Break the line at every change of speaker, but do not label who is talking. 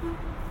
Mm-hmm.